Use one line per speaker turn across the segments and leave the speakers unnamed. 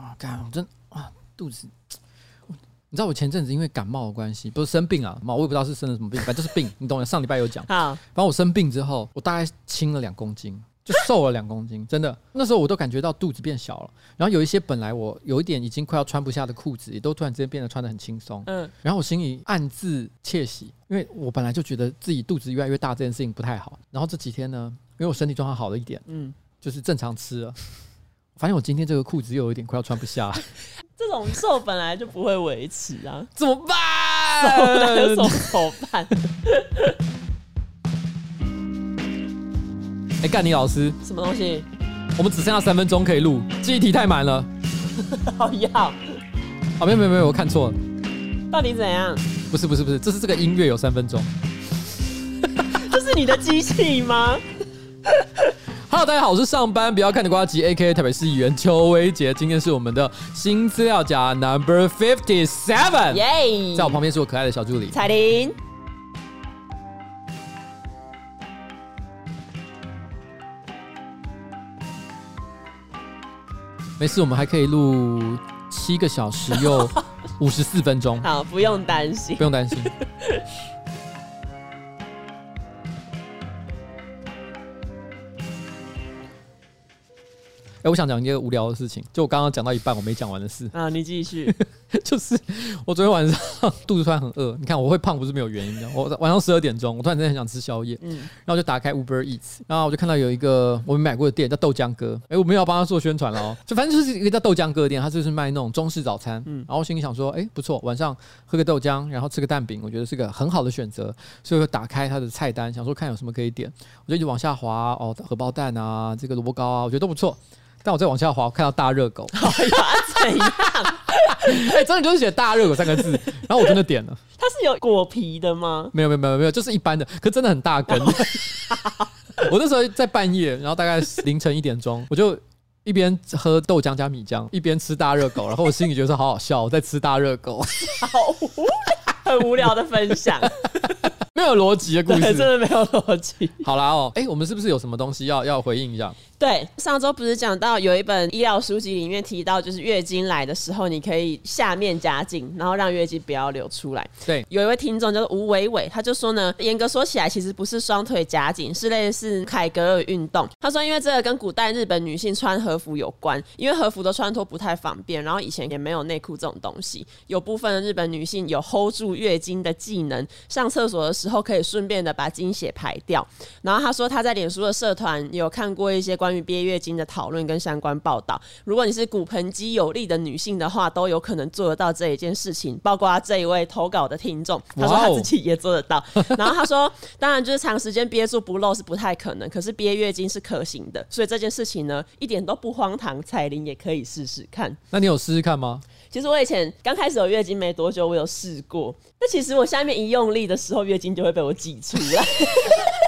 啊，干，我真啊，肚子。你知道我前阵子因为感冒的关系，不是生病啊，嘛，我也不知道是生了什么病，反正就是病，你懂的。上礼拜有讲，
好，
反正我生病之后，我大概轻了两公斤，就瘦了两公斤，真的。那时候我都感觉到肚子变小了，然后有一些本来我有一点已经快要穿不下的裤子，也都突然之间变得穿的很轻松。嗯，然后我心里暗自窃喜，因为我本来就觉得自己肚子越来越大这件事情不太好。然后这几天呢，因为我身体状况好了一点，嗯，就是正常吃了，发现我今天这个裤子又有一点快要穿不下。
这种瘦本来就不会维持啊，
怎么办？
瘦怎么办？
哎，干你老师，
什么东西？
我们只剩下三分钟可以录，记忆体太满了。
好要啊？
没有没有没有，我看错了。
到底怎样？
不是不是不是，这是这个音乐有三分钟。
这是你的机器吗？
Hello，大家好，我是上班不要看的瓜吉，A.K.A. 台北市议员邱威杰。今天是我们的新资料夹 Number Fifty Seven，耶！在我旁边是我可爱的小助理
彩玲。
没事，我们还可以录七个小时又 五十四分钟。
好，不用担心，
不用担心。哎、欸，我想讲一个无聊的事情，就我刚刚讲到一半我没讲完的事
啊，你继续。
就是我昨天晚上肚子突然很饿，你看我会胖不是没有原因的。我晚上十二点钟，我突然真的很想吃宵夜，嗯，然后就打开 Uber Eats，然后我就看到有一个我们买过的店叫豆浆哥，哎、欸，我没有要帮他做宣传了哦，就反正就是一个叫豆浆哥的店，他就是卖那种中式早餐，嗯，然后我心里想说，哎、欸，不错，晚上喝个豆浆，然后吃个蛋饼，我觉得是个很好的选择，所以我打开他的菜单，想说看有什么可以点，我就一直往下滑，哦，荷包蛋啊，这个萝卜糕啊，我觉得都不错。但我再往下滑，我看到大热狗，
哎呀，怎样？
哎、欸，真的就是写大热狗三个字，然后我真的点了。
它是有果皮的吗？
没有，没有，没有，没有，就是一般的，可真的很大根。我那时候在半夜，然后大概凌晨一点钟，我就一边喝豆浆加米浆，一边吃大热狗，然后我心里觉得说好好笑，我在吃大热狗，
好无聊，很无聊的分享。
没有逻辑的故事，
真的没有逻辑。
好啦哦，哎、欸，我们是不是有什么东西要要回应一下？
对，上周不是讲到有一本医疗书籍里面提到，就是月经来的时候，你可以下面夹紧，然后让月经不要流出来。
对，
有一位听众叫做吴伟伟，他就说呢，严格说起来，其实不是双腿夹紧，是类似凯格尔运动。他说，因为这个跟古代日本女性穿和服有关，因为和服的穿脱不太方便，然后以前也没有内裤这种东西。有部分的日本女性有 hold 住月经的技能，上厕所的时候可以顺便的把经血排掉。然后他说他在脸书的社团有看过一些关。关于憋月经的讨论跟相关报道，如果你是骨盆肌有力的女性的话，都有可能做得到这一件事情。包括这一位投稿的听众，他说他自己也做得到。然后他说，当然就是长时间憋住不漏是不太可能，可是憋月经是可行的。所以这件事情呢，一点都不荒唐，彩铃也可以试试看。
那你有试试看吗？
其实我以前刚开始有月经没多久，我有试过。那其实我下面一用力的时候，月经就会被我挤出来。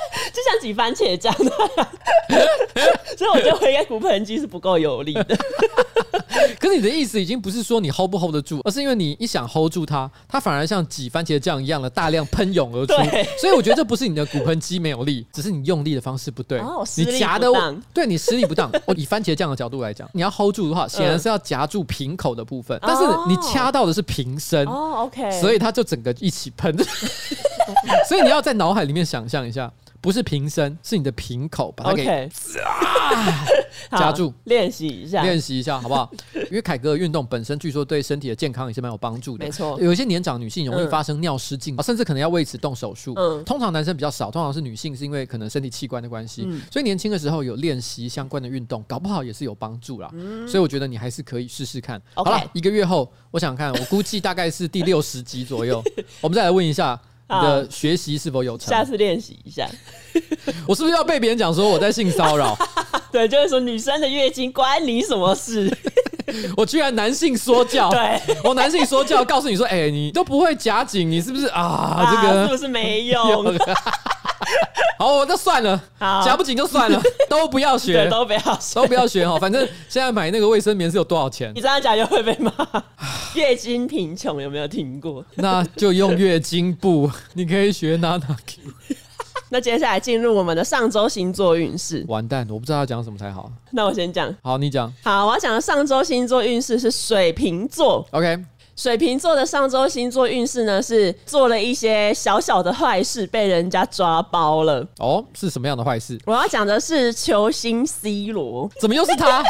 就像挤番茄酱那样，所以我觉得我应该骨盆肌是不够有力的。
可是你的意思已经不是说你 hold 不 hold 得住，而是因为你一想 hold 住它，它反而像挤番茄酱一样的大量喷涌而出。所以我觉得这不是你的骨盆肌没有力，只是你用力的方式不对。
哦，
你夹的，对你施力不当。我以番茄酱的角度来讲，你要 hold 住的话，显然是要夹住瓶口的部分，但是你掐到的是瓶身。哦，OK，所以它就整个一起喷。所以你要在脑海里面想象一下。不是瓶身，是你的瓶口，把它给 夹住，
练习一下，
练习一下，好不好？因为凯格尔运动本身据说对身体的健康也是蛮有帮助的。
没错，
有一些年长女性容易发生尿失禁，甚至可能要为此动手术。嗯，通常男生比较少，通常是女性，是因为可能身体器官的关系。嗯，所以年轻的时候有练习相关的运动，搞不好也是有帮助啦。嗯，所以我觉得你还是可以试试看。好了，一个月后，我想看，我估计大概是第六十集左右，我们再来问一下。你的学习是否有成？
下次练习一下。
我是不是要被别人讲说我在性骚扰？
对，就是说女生的月经关你什么事？
我居然男性说教，
对，
我男性说教，告诉你说，哎、欸，你都不会夹紧，你是不是啊？啊这个
是不是没用？
好，那算了，夹不紧就算了，都不要学，
都不要学，
都不要学哈。反正现在买那个卫生棉是有多少钱？
你这样讲就会被骂。月经贫穷有没有听过？
那就用月经布，你可以学娜娜 Q。
那接下来进入我们的上周星座运势。
完蛋，我不知道要讲什么才好。
那我先讲。
好，你讲。
好，我要讲的上周星座运势是水瓶座。
OK。
水瓶座的上周星座运势呢，是做了一些小小的坏事，被人家抓包了。
哦，是什么样的坏事？
我要讲的是球星 C 罗，
怎么又是他？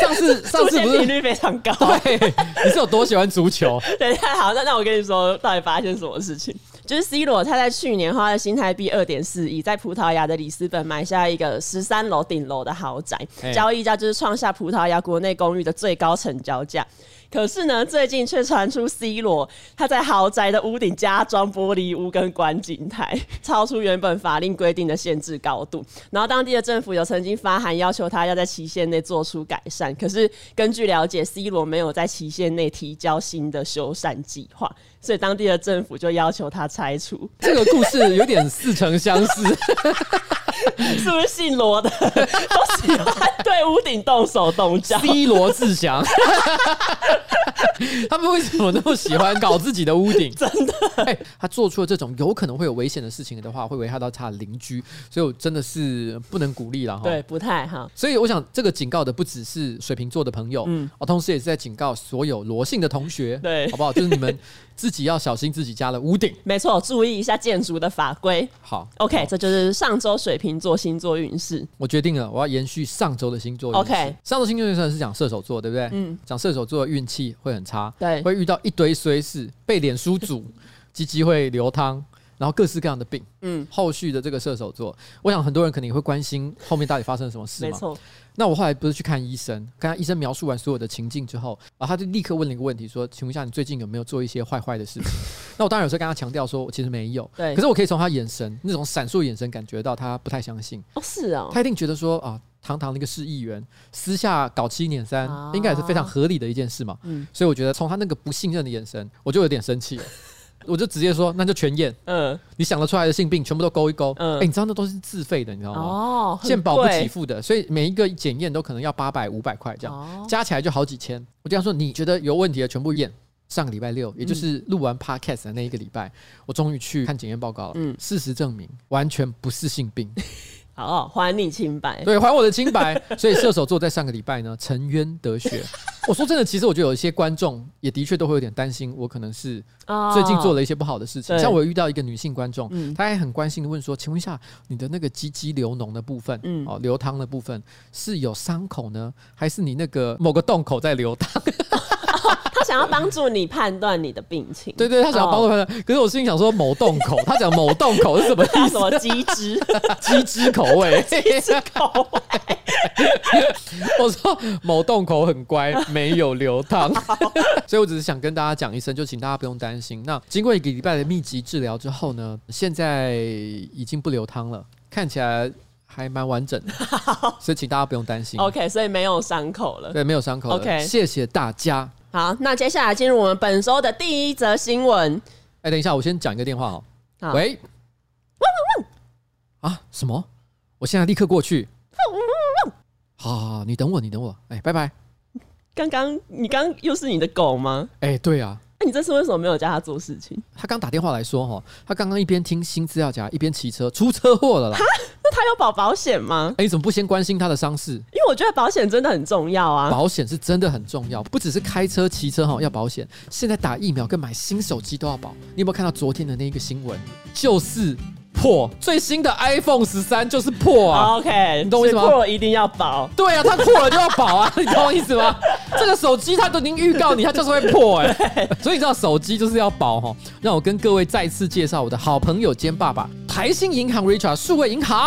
上次 上次不是
频率非常高？
对，你是有多喜欢足球？
对，太好，那那我跟你说，到底发生什么事情？就是 C 罗他在去年花了新台币二点四亿，在葡萄牙的里斯本买下一个十三楼顶楼的豪宅，交易价就是创下葡萄牙国内公寓的最高成交价。可是呢，最近却传出 C 罗他在豪宅的屋顶加装玻璃屋跟观景台，超出原本法令规定的限制高度。然后当地的政府有曾经发函要求他要在期限内做出改善，可是根据了解，C 罗没有在期限内提交新的修缮计划，所以当地的政府就要求他拆除。
这个故事有点似曾相识。
是不是姓罗的 都喜欢对屋顶动手动脚
？C 罗志祥，他们为什么那么喜欢搞自己的屋顶？
真的、
欸，他做出了这种有可能会有危险的事情的话，会危害到他的邻居，所以我真的是不能鼓励了哈。
对，不太哈。
所以我想，这个警告的不只是水瓶座的朋友，嗯，哦，同时也是在警告所有罗姓的同学，
对，
好不好？就是你们自己要小心自己家的屋顶。
没错，注意一下建筑的法规。
好
，OK，
好
这就是上周水瓶座星座运势。
我决定了，我要延续上周的星座运势。
OK，
上周星座运势是讲射手座，对不对？嗯，讲射手座的运气会很差，
对，
会遇到一堆衰事，被脸书组，鸡鸡会流汤。然后各式各样的病，嗯，后续的这个射手座，我想很多人可能也会关心后面到底发生了什么事嘛。
没错。
那我后来不是去看医生，跟他医生描述完所有的情境之后，然后他就立刻问了一个问题，说：“请问一下，你最近有没有做一些坏坏的事情？” 那我当然有时候跟他强调说，我其实没有。
对。
可是我可以从他眼神那种闪烁眼神感觉到他不太相信。
哦，是啊。
他一定觉得说啊，堂堂的一个市议员，私下搞七捻三，啊、应该也是非常合理的一件事嘛。嗯。所以我觉得从他那个不信任的眼神，我就有点生气了。我就直接说，那就全验。嗯，你想得出来的性病全部都勾一勾。嗯，哎、欸，你知道那都是自费的，你知道吗？哦，健保不给付的，所以每一个检验都可能要八百、五百块这样，哦、加起来就好几千。我这样说，你觉得有问题的全部验。上个礼拜六，也就是录完 podcast 的那一个礼拜，嗯、我终于去看检验报告了。嗯，事实证明完全不是性病。
好，还你清白。
对，还我的清白。所以射手座在上个礼拜呢，沉冤得雪。我说真的，其实我觉得有一些观众也的确都会有点担心，我可能是最近做了一些不好的事情。像我遇到一个女性观众，她还很关心的问说：“请问一下，你的那个鸡鸡流脓的部分，哦，流汤的部分是有伤口呢，还是你那个某个洞口在流汤？”
他想要帮助你判断你的病情，
对对，他想要帮助判断。可是我心里想说，某洞口，他讲某洞口是什么意思？
什么鸡汁？
鸡汁口味？
鸡汁口味？
我说某洞口很乖，没有流汤，所以我只是想跟大家讲一声，就请大家不用担心。那经过一个礼拜的密集治疗之后呢，现在已经不流汤了，看起来还蛮完整的，所以请大家不用担心。
OK，所以没有伤口了，
对，没有伤口了。OK，谢谢大家。
好，那接下来进入我们本周的第一则新闻。
哎、欸，等一下，我先讲一个电话哦。喂，汪汪汪啊？什么？我现在立刻过去。汪汪汪好，好，好，你等我，你等我。哎、欸，拜拜。
刚刚你刚又是你的狗吗？
哎、欸，对啊。
那 你这次为什么没有叫他做事情？
他刚打电话来说，哈，他刚刚一边听新资料夹，一边骑车出车祸了啦。哈，
那他有保保险吗？
哎、欸，你怎么不先关心他的伤势？因
为我觉得保险真的很重要啊。
保险是真的很重要，不只是开车、骑车哈要保险，现在打疫苗跟买新手机都要保。你有没有看到昨天的那一个新闻？就是。破最新的 iPhone 十三就是破啊
！OK，
你懂我意思吗？
破一定要保。
对啊，它破了就要保啊！你懂我意思吗？这个手机它都已经预告你，它就是会破哎、欸。所以你知道手机就是要保哈。让我跟各位再次介绍我的好朋友兼爸爸台新银行 Richard 数位银行。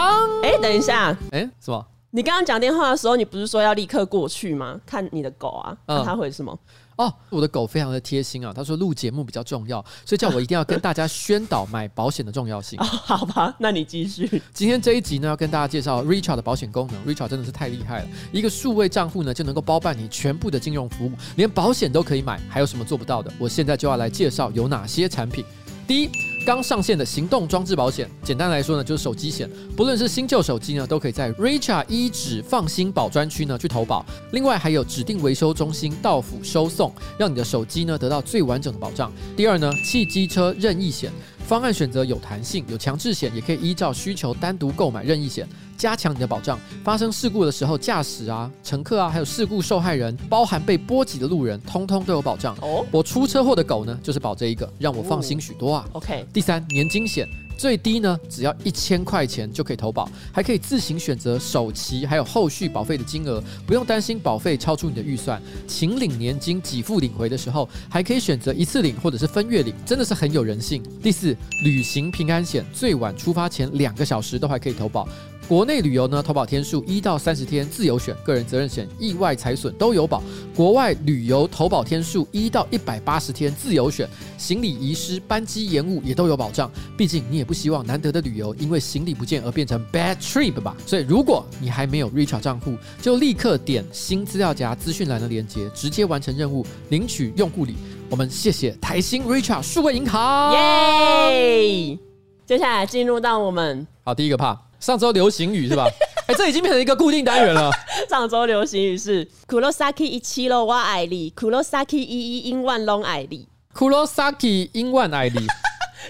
哎、欸，等一下，
哎、欸，什么？
你刚刚讲电话的时候，你不是说要立刻过去吗？看你的狗啊，那、嗯、他回什么？
哦，我的狗非常的贴心啊，他说录节目比较重要，所以叫我一定要跟大家宣导买保险的重要性。
哦，好吧，那你继续。
今天这一集呢，要跟大家介绍 Richard 的保险功能。Richard 真的是太厉害了，一个数位账户呢就能够包办你全部的金融服务，连保险都可以买，还有什么做不到的？我现在就要来介绍有哪些产品。第一。刚上线的行动装置保险，简单来说呢，就是手机险，不论是新旧手机呢，都可以在 Richard 一指放心保专区呢去投保。另外还有指定维修中心到府收送，让你的手机呢得到最完整的保障。第二呢，汽机车任意险。方案选择有弹性，有强制险，也可以依照需求单独购买任意险，加强你的保障。发生事故的时候，驾驶啊、乘客啊，还有事故受害人，包含被波及的路人，通通都有保障。哦，我出车祸的狗呢，就是保这一个，让我放心许多啊。
OK，
第三，年金险。最低呢，只要一千块钱就可以投保，还可以自行选择首期还有后续保费的金额，不用担心保费超出你的预算。请领年金给付领回的时候，还可以选择一次领或者是分月领，真的是很有人性。第四，旅行平安险，最晚出发前两个小时都还可以投保。国内旅游呢，投保天数一到三十天自由选，个人责任险、意外财损都有保。国外旅游投保天数一到一百八十天自由选，行李遗失、班机延误也都有保障。毕竟你也不希望难得的旅游因为行李不见而变成 bad trip 吧？所以如果你还没有 Richart 账户，就立刻点新资料夹资讯栏的链接，直接完成任务，领取用户礼。我们谢谢台新 Richart 数位银行，
耶！接下来进入到我们
好第一个 part。上周流行语是吧？哎、欸，这已经变成一个固定单元了。
上周流行语是 “Kurosaki 一七咯，我爱你 ”，“Kurosaki 一一英万龙爱你
”，“Kurosaki 英万爱你”。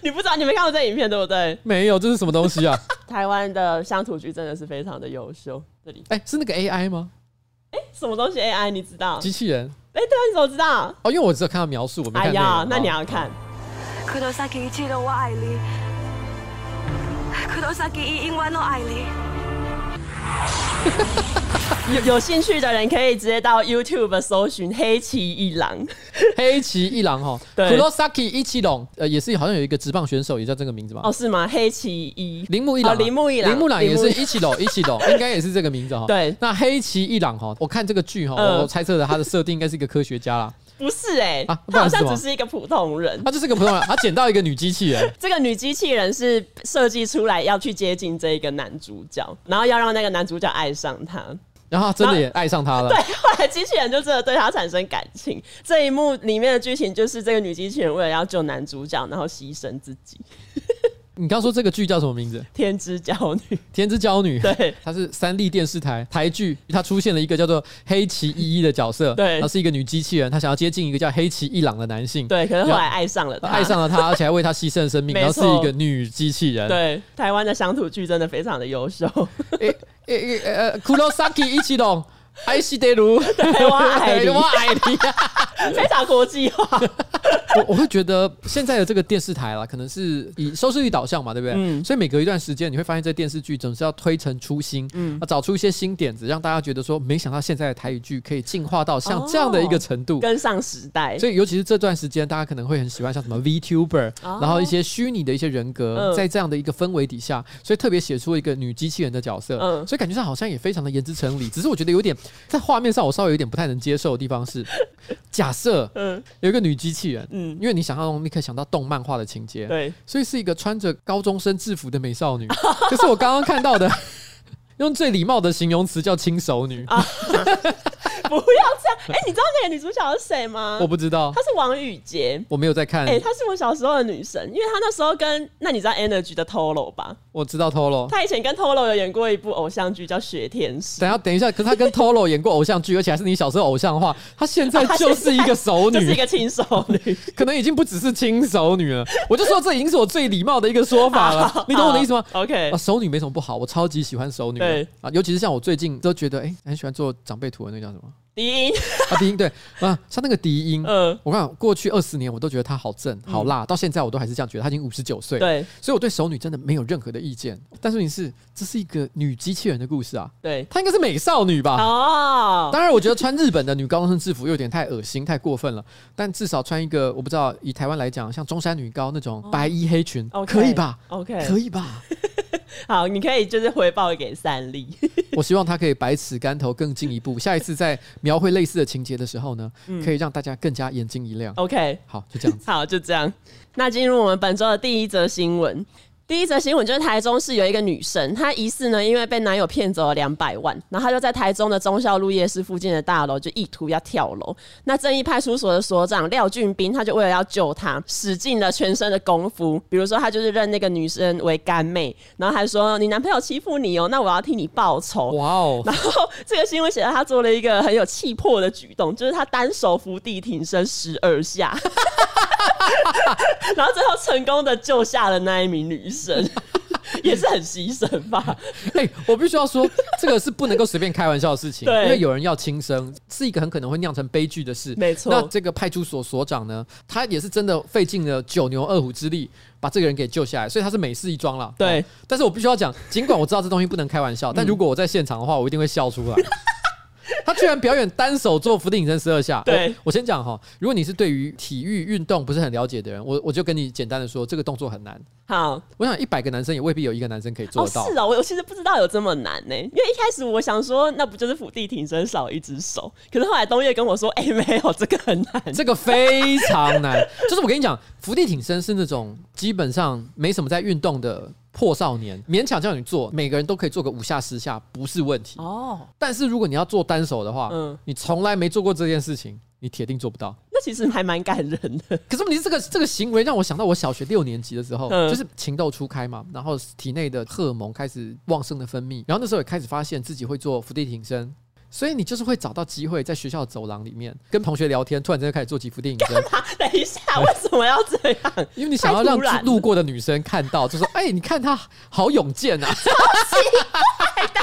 你不知道？你没看过这影片对不对？
没有，这是什么东西啊？
台湾的乡土剧真的是非常的优秀。这里，
哎、欸，是那个 AI 吗？
哎、欸，什么东西 AI？你知道？
机器人。
哎、欸，对啊，你怎么知道？
哦，因为我只有看到描述，我没看。哎呀，
那你要看。
Kurosaki 一七咯，我爱你 Kurosaki 一英万龙爱你。
有有兴趣的人可以直接到 YouTube 搜寻黑崎一郎，
黑崎一郎哈，对，Kurosaki 一七龙，呃，也是好像有一个职棒选手也叫这个名字吧？
哦，是吗？黑崎一
铃木一郎，
铃木一郎，
铃木朗也是一七龙，一七龙 应该也是这个名字哈。
对，
那黑崎一郎哈，我看这个剧哈，我猜测的他的设定应该是一个科学家啦。
不是哎，他好像只是一个普通人，
他就是个普通人，他捡到一个女机器人。
这个女机器人是设计出来要去接近这一个男主角，然后要让那个男主角爱上她。
然后他真的也爱上他了。
对，后来机器人就真的对他产生感情。这一幕里面的剧情就是这个女机器人为了要救男主角，然后牺牲自己。
你刚说这个剧叫什么名字？
天之娇女。
天之娇女。
对，
它是三立电视台台剧，它出现了一个叫做黑崎一一的角色。
对，
她是一个女机器人，她想要接近一个叫黑崎一郎的男性。
对，可是后来爱上了他，
爱上了他，而且还为他牺牲生命。然后是一个女机器人。
对，台湾的乡土剧真的非常的优秀。
诶诶诶呃，Kurosaki 一七龙。爱西德鲁，
对，我爱你，
我爱你，
非常国际化。
我我会觉得现在的这个电视台啦，可能是以收视率导向嘛，对不对？嗯。所以每隔一段时间，你会发现这电视剧总是要推陈出新，嗯，找出一些新点子，让大家觉得说，没想到现在的台语剧可以进化到像这样的一个程度，
跟上时代。
所以尤其是这段时间，大家可能会很喜欢像什么 VTuber，然后一些虚拟的一些人格，在这样的一个氛围底下，所以特别写出一个女机器人的角色，嗯，所以感觉上好像也非常的言之成理。只是我觉得有点。在画面上，我稍微有点不太能接受的地方是，假设嗯。有一个女机器人，嗯，因为你想象中你可以想到动漫画的情节，对，所以是一个穿着高中生制服的美少女，就是我刚刚看到的，用最礼貌的形容词叫轻熟女。
不要这样！哎、欸，你知道那个女主角是谁吗？
我不知道，
她是王宇杰。
我没有在看。哎、
欸，她是我小时候的女神，因为她那时候跟……那你知道 Energy 的 Tolo 吧？
我知道 Tolo，。
她以前跟 Tolo 有演过一部偶像剧，叫《雪天使》。
等下，等一下，可是她跟 Tolo 演过偶像剧，而且还是你小时候偶像的话，她现在就是一个熟女，
啊、就是一个轻熟女，
可能已经不只是轻熟女了。我就说这已经是我最礼貌的一个说法了，你懂我的意思吗
？OK，
啊，熟女没什么不好，我超级喜欢熟女。对啊，尤其是像我最近都觉得，哎、欸，很喜欢做长辈图的那个叫什么？
低音
啊，低音对啊，像那个低音，嗯，我看过去二十年我都觉得她好正好辣，到现在我都还是这样觉得，她已经五十九岁，对，所以我对熟女真的没有任何的意见。但是你是，这是一个女机器人的故事啊，对，她应该是美少女吧？哦，当然，我觉得穿日本的女高中生制服有点太恶心、太过分了。但至少穿一个，我不知道以台湾来讲，像中山女高那种白衣黑裙，可以吧？OK，可以吧？
好，你可以就是回报给三立。
我希望他可以百尺竿头更进一步，下一次在描绘类似的情节的时候呢，可以让大家更加眼睛一亮。OK，好，就这样子。
好，就这样。那进入我们本周的第一则新闻。第一则新闻就是台中市有一个女生，她疑似呢因为被男友骗走了两百万，然后她就在台中的忠孝路夜市附近的大楼就意图要跳楼。那正义派出所的所长廖俊斌，他就为了要救她，使尽了全身的功夫，比如说他就是认那个女生为干妹，然后还说你男朋友欺负你哦，那我要替你报仇。哇哦！然后这个新闻写到他做了一个很有气魄的举动，就是他单手伏地挺身十二下。然后最后成功的救下了那一名女生，也是很牺牲吧？
哎、欸，我必须要说，这个是不能够随便开玩笑的事情，因为有人要轻生，是一个很可能会酿成悲剧的事。
没错，
那这个派出所所长呢，他也是真的费尽了九牛二虎之力把这个人给救下来，所以他是美事一桩了。
对、
哦，但是我必须要讲，尽管我知道这东西不能开玩笑，但如果我在现场的话，我一定会笑出来。他居然表演单手做伏地挺身十二下。
对，
我，我先讲哈，如果你是对于体育运动不是很了解的人，我我就跟你简单的说，这个动作很难。
好，
我想一百个男生也未必有一个男生可以做到。
哦是哦，我其实不知道有这么难呢，因为一开始我想说，那不就是伏地挺身少一只手？可是后来东岳跟我说，哎、欸，没有，这个很难，
这个非常难。就是我跟你讲，伏地挺身是那种基本上没什么在运动的。破少年勉强叫你做，每个人都可以做个五下十下，不是问题哦。但是如果你要做单手的话，嗯，你从来没做过这件事情，你铁定做不到。
那其实还蛮感人的。
可是问题是，这个这个行为让我想到我小学六年级的时候，嗯、就是情窦初开嘛，然后体内的荷尔蒙开始旺盛的分泌，然后那时候也开始发现自己会做伏地挺身。所以你就是会找到机会在学校的走廊里面跟同学聊天，突然间开始做起伏地挺身。
等一下，为什么要这样？
因为你想要让路过的女生看到，就说：“哎、欸，你看他好勇健啊！”超
奇怪的，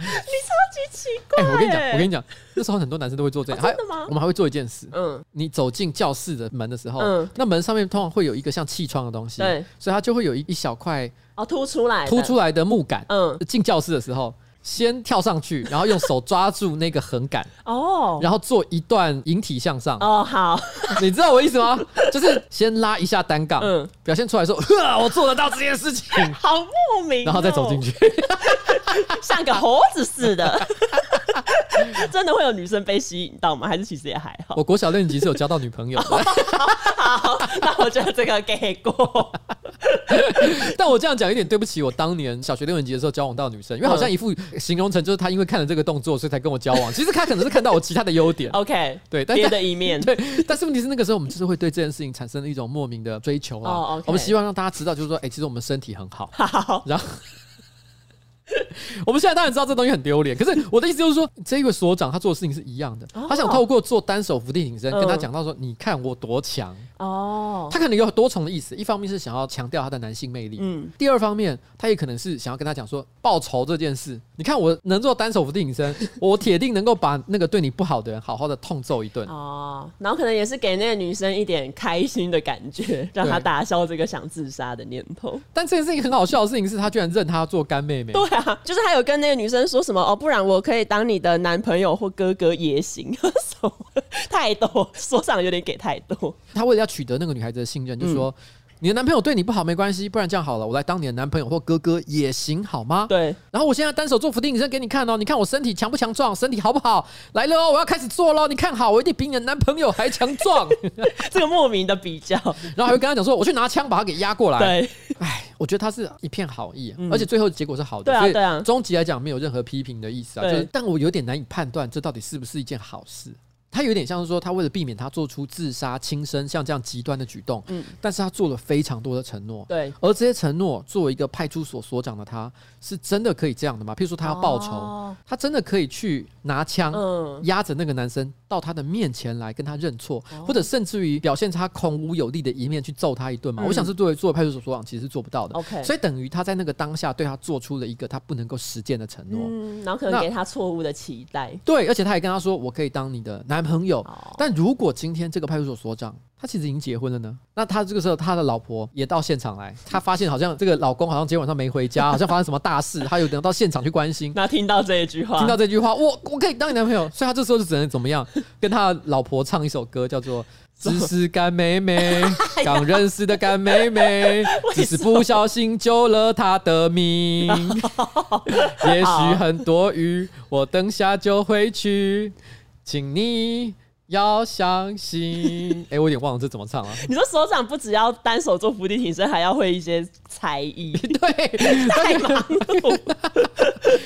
你超级奇怪。哎、欸，
我跟你讲，我跟你讲，那时候很多男生都会做这样。
真的吗？
我们还会做一件事。嗯，你走进教室的门的时候，嗯，那门上面通常会有一个像气窗的东西，对，所以它就会有一一小块
哦凸出来
凸出来的木杆。嗯，进教室的时候。先跳上去，然后用手抓住那个横杆 哦，然后做一段引体向上。
哦。好，
你知道我意思吗？就是先拉一下单杠，嗯，表现出来说，呵，我做得到这件事情，
好莫名，
然后再走进去，
像个猴子似的。真的会有女生被吸引到吗？还是其实也还好？
我国小六年级是有交到女朋友的。
好，那我觉得这个给过。
但我这样讲有点对不起我当年小学六年级的时候交往到女生，因为好像一副形容成就是他因为看了这个动作，所以才跟我交往。其实他可能是看到我其他的优点。
OK，
对，
别的一面。
对，但是问题是那个时候我们就是会对这件事情产生了一种莫名的追求啊。Oh. 我们希望让大家知道，就是说，哎、欸，其实我们身体很好。好，然后。我们现在当然知道这东西很丢脸，可是我的意思就是说，这一位所长他做的事情是一样的，他想透过做单手伏地挺身，跟他讲到说，你看我多强哦。他可能有多重的意思，一方面是想要强调他的男性魅力，嗯，第二方面他也可能是想要跟他讲说，报仇这件事，你看我能做单手伏地挺身，我铁定能够把那个对你不好的人好好的痛揍一顿
哦。然后可能也是给那个女生一点开心的感觉，让她打消这个想自杀的念头。
但这件事情很好笑的事情是他居然认她做干妹妹。
对。就是他有跟那个女生说什么哦，不然我可以当你的男朋友或哥哥也行。太多，说上有点给太多。
他为了要取得那个女孩子的信任，就说。嗯你的男朋友对你不好没关系，不然这样好了，我来当你的男朋友或哥哥也行，好吗？
对。
然后我现在单手做伏地挺身给你看哦，你看我身体强不强壮，身体好不好？来了哦，我要开始做喽，你看好，我一定比你的男朋友还强壮。
这个莫名的比较，
然后还会跟他讲说，我去拿枪把他给压过来。
对。
哎，我觉得他是一片好意，嗯、而且最后结果是好的。
对啊，对啊。
终极来讲没有任何批评的意思啊，就是，但我有点难以判断这到底是不是一件好事。他有点像是说，他为了避免他做出自杀、轻生像这样极端的举动，嗯，但是他做了非常多的承诺，
对，
而这些承诺，作为一个派出所所长的他，是真的可以这样的吗？譬如说，他要报仇，哦、他真的可以去拿枪压着那个男生到他的面前来跟他认错，哦、或者甚至于表现他孔武有力的一面去揍他一顿吗？嗯、我想是作为作为派出所所长，其实是做不到的。
OK，
所以等于他在那个当下对他做出了一个他不能够实践的承诺，
嗯，然后可能给他错误的期待。
对，而且他也跟他说：“我可以当你的男朋友。哦”但如果今天这个派出所所长他其实已经结婚了呢？那他这个时候他的老婆也到现场来，他发现好像这个老公好像今天晚上没回家，好像发生什么大事，他有等到现场去关心。
那听到这一句话，
听到这句话，我我可以当你男朋友，所以他这时候就只能怎么样？跟他老婆唱一首歌，叫做《只是干妹妹》，刚认识的干妹妹，只是不小心救了他的命。也许很多余，我等下就回去，请你。要相信。哎、欸，我有点忘了这怎么唱了、啊。
你说所长不只要单手做伏地挺身，还要会一些才艺，
对，
太忙碌。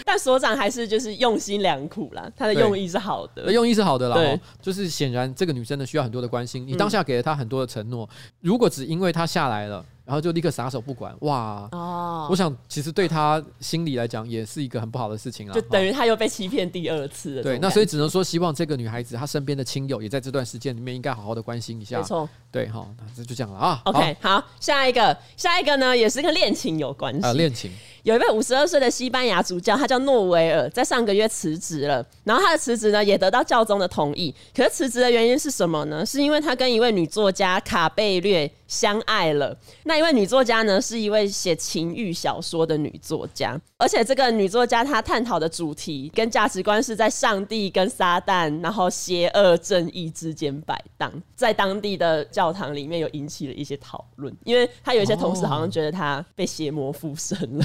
但所长还是就是用心良苦啦，他的用意是好的，
用意是好的啦。对，就是显然这个女生呢需要很多的关心，你当下给了她很多的承诺，如果只因为她下来了。然后就立刻撒手不管，哇！哦，我想其实对他心里来讲也是一个很不好的事情啊，
就等于他又被欺骗第二次了。
对，那所以只能说希望这个女孩子她身边的亲友也在这段时间里面应该好好的关心一下。没错，对哈，那就这样了啊。
OK，好，下一个，下一个呢也是跟恋情有关系啊，
恋情。
有一位五十二岁的西班牙主教，他叫诺维尔，在上个月辞职了。然后他的辞职呢，也得到教宗的同意。可是辞职的原因是什么呢？是因为他跟一位女作家卡贝略相爱了。那一位女作家呢，是一位写情欲小说的女作家。而且这个女作家她探讨的主题跟价值观是在上帝跟撒旦，然后邪恶正义之间摆荡。在当地的教堂里面有引起了一些讨论，因为他有一些同事好像觉得他被邪魔附身了。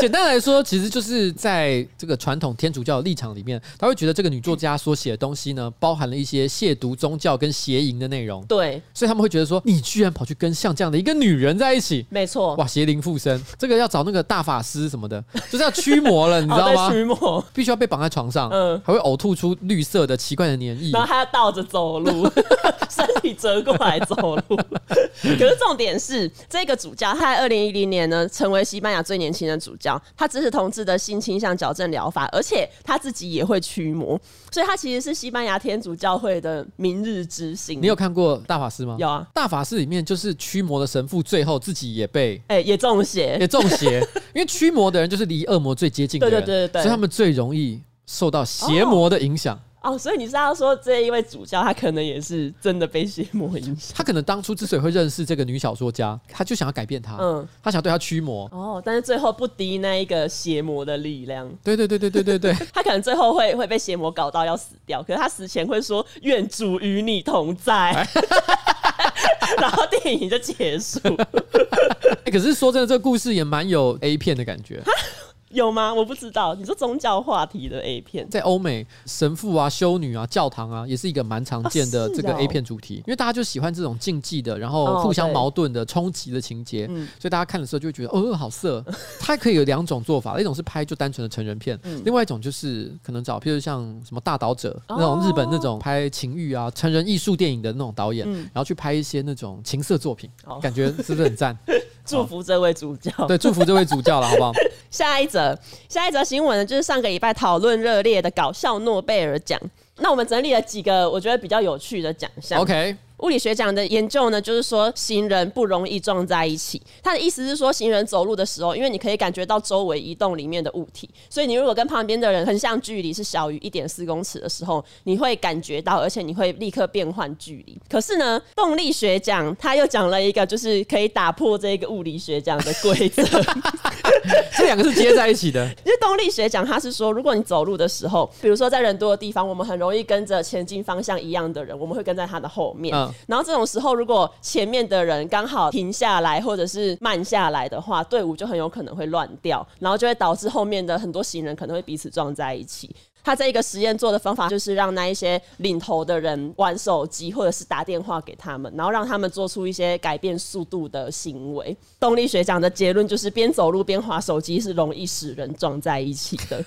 简单来说，其实就是在这个传统天主教的立场里面，他会觉得这个女作家所写的东西呢，包含了一些亵渎宗教跟邪淫的内容。
对，
所以他们会觉得说，你居然跑去跟像这样的一个女人在一起，
没错，
哇，邪灵附身，这个要找那个大法师什么的，就是要驱魔了，你知道吗？驱魔 必须要被绑在床上，嗯，还会呕吐出绿色的奇怪的粘液，
然后还要倒着走路，身体折过来走路。可是重点是，这个主教他在二零一零年呢，成为西班牙最年轻的主教。他支持同志的性倾向矫正疗法，而且他自己也会驱魔，所以他其实是西班牙天主教会的明日之星。
你有看过大法师吗？
有啊，
大法师里面就是驱魔的神父，最后自己也被
哎、欸、也中邪，
也中邪，因为驱魔的人就是离恶魔最接近的人，对对对对，所以他们最容易受到邪魔的影响。哦
哦，所以你是要说这一位主教，他可能也是真的被邪魔影响。
他可能当初之所以会认识这个女小说家，他就想要改变她，嗯，他想对她驱魔。
哦，但是最后不敌那一个邪魔的力量。
对对对对对对对，
他可能最后会会被邪魔搞到要死掉，可是他死前会说“愿主与你同在”，然后电影就结束。
欸，可是说真的，这个故事也蛮有 A 片的感觉。
有吗？我不知道。你说宗教话题的 A 片，
在欧美神父啊、修女啊、教堂啊，也是一个蛮常见的这个 A 片主题，因为大家就喜欢这种禁忌的，然后互相矛盾的、冲击的情节，所以大家看的时候就会觉得哦，好色。它可以有两种做法，一种是拍就单纯的成人片，另外一种就是可能找，譬如像什么大岛者那种日本那种拍情欲啊、成人艺术电影的那种导演，然后去拍一些那种情色作品，感觉是不是很赞？
祝福这位主教，
对，祝福这位主教了，好不好？
下一则，下一则新闻呢，就是上个礼拜讨论热烈的搞笑诺贝尔奖。那我们整理了几个我觉得比较有趣的奖项。
OK。
物理学奖的研究呢，就是说行人不容易撞在一起。他的意思是说，行人走路的时候，因为你可以感觉到周围移动里面的物体，所以你如果跟旁边的人横向距离是小于一点四公尺的时候，你会感觉到，而且你会立刻变换距离。可是呢，动力学奖他又讲了一个，就是可以打破这个物理学奖的规则。
这两个是接在一起的。
因 为动力学奖，他是说，如果你走路的时候，比如说在人多的地方，我们很容易跟着前进方向一样的人，我们会跟在他的后面。嗯然后这种时候，如果前面的人刚好停下来或者是慢下来的话，队伍就很有可能会乱掉，然后就会导致后面的很多行人可能会彼此撞在一起。他这一个实验做的方法就是让那一些领头的人玩手机或者是打电话给他们，然后让他们做出一些改变速度的行为。动力学奖的结论就是边走路边滑手机是容易使人撞在一起的。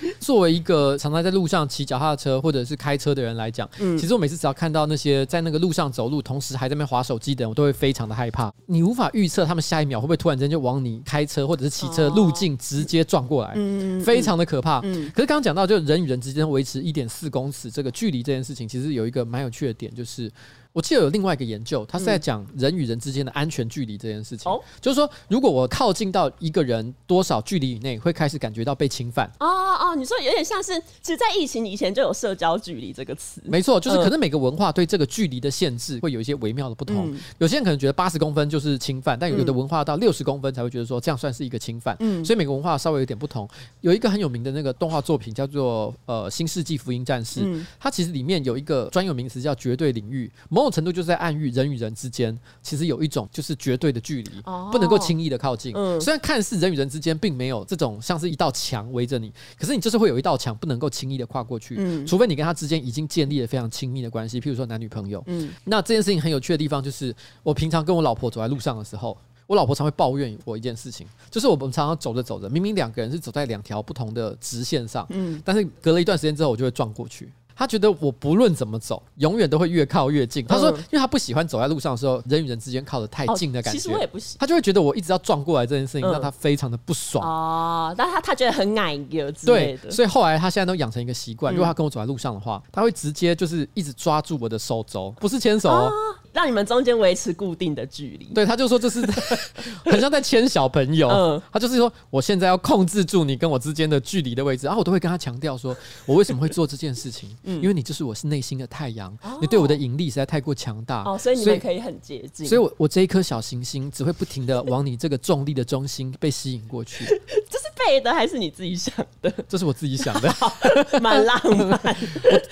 作为一个常常在路上骑脚踏车或者是开车的人来讲，嗯，其实我每次只要看到那些在那个路上走路，同时还在那边滑手机的人，我都会非常的害怕。你无法预测他们下一秒会不会突然间就往你开车或者是骑车路径直接撞过来，嗯，非常的可怕。嗯，可是刚刚讲到，就人与人之间维持一点四公尺这个距离这件事情，其实有一个蛮有趣的点，就是。我记得有另外一个研究，他是在讲人与人之间的安全距离这件事情。哦，就是说，如果我靠近到一个人多少距离以内，会开始感觉到被侵犯。
哦哦，你说有点像是，其实，在疫情以前就有社交距离这个词。
没错，就是可能每个文化对这个距离的限制会有一些微妙的不同。有些人可能觉得八十公分就是侵犯，但有的文化到六十公分才会觉得说这样算是一个侵犯。嗯，所以每个文化稍微有点不同。有一个很有名的那个动画作品叫做呃《新世纪福音战士》，它其实里面有一个专有名词叫绝对领域，某种程度就是在暗喻。人与人之间其实有一种就是绝对的距离，不能够轻易的靠近。虽然看似人与人之间并没有这种像是一道墙围着你，可是你就是会有一道墙不能够轻易的跨过去，
嗯
除非你跟他之间已经建立了非常亲密的关系，譬如说男女朋友。
嗯
那这件事情很有趣的地方就是，我平常跟我老婆走在路上的时候，我老婆常会抱怨我一件事情，就是我们常常走着走着，明明两个人是走在两条不同的直线上，
嗯，
但是隔了一段时间之后，我就会撞过去。他觉得我不论怎么走，永远都会越靠越近。他说，
嗯
因为他不喜欢走在路上的时候，人与人之间靠得太近的感觉。
哦其实我也不喜欢
他就会觉得我一直要撞过来这件事情，
嗯
让他非常的不爽。
哦，但他他觉得很矮油之
对
类，的，
所以后来他现在都养成一个习惯，
嗯
如果他跟我走在路上的话，他会直接就是一直抓住我的手肘，不是牵手哦。
让你们中间维持固定的距离。
对，他就说这是 很像在牵小朋友。
嗯
他就是说我现在要控制住你跟我之间的距离的位置，然后我都会跟他强调说，我为什么会做这件事情？
嗯
因为你就是我是内心的太阳，你对我的引力实在太过强大。
哦，所以你们可以很接近。
所以我我这一颗小行星只会不停的往你这个重力的中心被吸引过去，
这是背的还是你自己想的？
这是我自己想的。
蛮浪漫。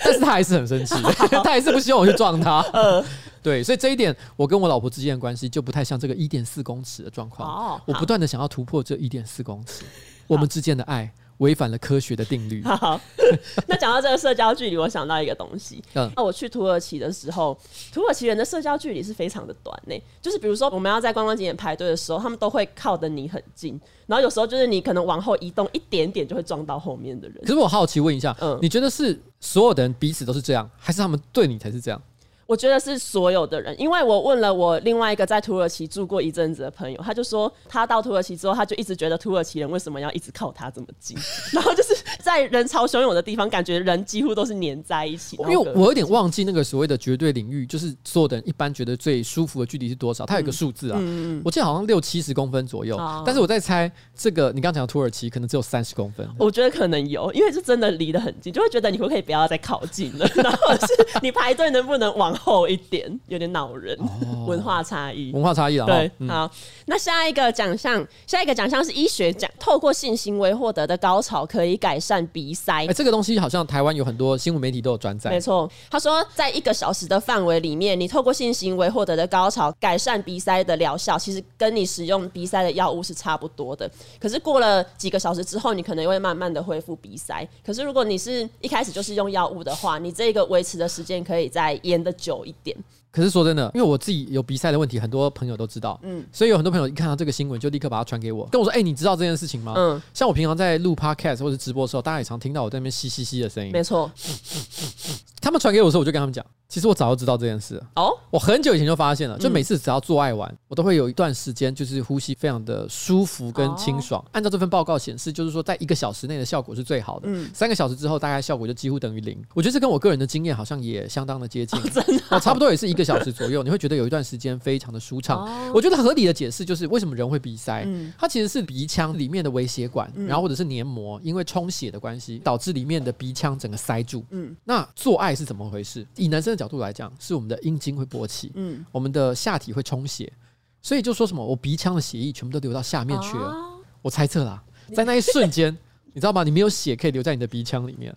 但是他还是很生气，他还是不希望我去撞他。
呃
对，所以这一点，我跟我老婆之间的关系就不太像这个一点四公尺的状况。
哦
我不断的想要突破这一点四公尺，我们之间的爱违反了科学的定律。
好，那讲到这个社交距离，我想到一个东西。
嗯
那我去土耳其的时候，土耳其人的社交距离是非常的短呢、就是比如说我们要在观光景点排队的时候，他们都会靠得你很近，然后有时候就是你可能往后移动一点点就会撞到后面的人
可。是我好奇问一下，
嗯
你觉得是所有的人彼此都是这样，还是他们对你才是这样？
我觉得是所有的人，因为我问了我另外一个在土耳其住过一阵子的朋友，他就说他到土耳其之后，他就一直觉得土耳其人为什么要一直靠他这么近，然后就是在人潮汹涌的地方，感觉人几乎都是黏在一起。
因为我有点忘记那个所谓的绝对领域，就是所有的人一般觉得最舒服的距离是多少？它有一个数字啊，我记得好像六七十公分左右
哦。
但是我在猜，这个你刚刚讲的土耳其可能只有三十公分。
我觉得可能有，因为是真的离得很近，就会觉得你可不可以不要再靠近了，然后是你排队能不能往后一点，有点恼人，文化差异。
文化差异啊
对，
嗯
好，那下一个奖项，下一个奖项是医学奖，透过性行为获得的高潮可以改善鼻塞
哎、。这个东西好像台湾有很多新闻媒体都有转载。
没错，他说在一个小时的范围里面，你透过性行为获得的高潮改善鼻塞的疗效，其实跟你使用鼻塞的药物是差不多的。可是过了几个小时之后，你可能会慢慢的恢复鼻塞。可是如果你是一开始就是用药物的话，你这个维持的时间可以再延得久一点。
可是说真的，因为我自己有鼻塞的问题，很多朋友都知道，嗯，所以有很多朋友一看到这个新闻就立刻把它传给我，跟我说：“哎、你知道这件事情吗？”
嗯
像我平常在录 podcast 或者直播的时候，大家也常听到我在那边嘻嘻嘻的声音
没。错，
他们传给我的时候，我就跟他们讲，其实我早就知道这件事了。
哦，
我很久以前就发现了，就每次只要做爱完，我都会有一段时间就是呼吸非常的舒服跟清爽。按照这份报告显示，就是说在一个小时内的效果是最好的，三个小时之后大概效果就几乎等于零。我觉得这跟我个人的经验好像也相当的接近，真的、哦，差不多也是一个小时左右，你会觉得有一段时间非常的舒畅。我觉得合理的解释就是为什么人会鼻塞，它其实是鼻腔里面的微血管，然后或者是黏膜因为充血的关系，导致里面的鼻腔整个塞住。嗯，那做爱是怎么回事？以男生的角度来讲，是我们的阴茎会勃起，嗯，我们的下体会充血，所以就说什么我鼻腔的血液全部都流到下面去了。我猜测啦，在那一瞬间。你知道吗？你没有血可以留在你的鼻腔里面。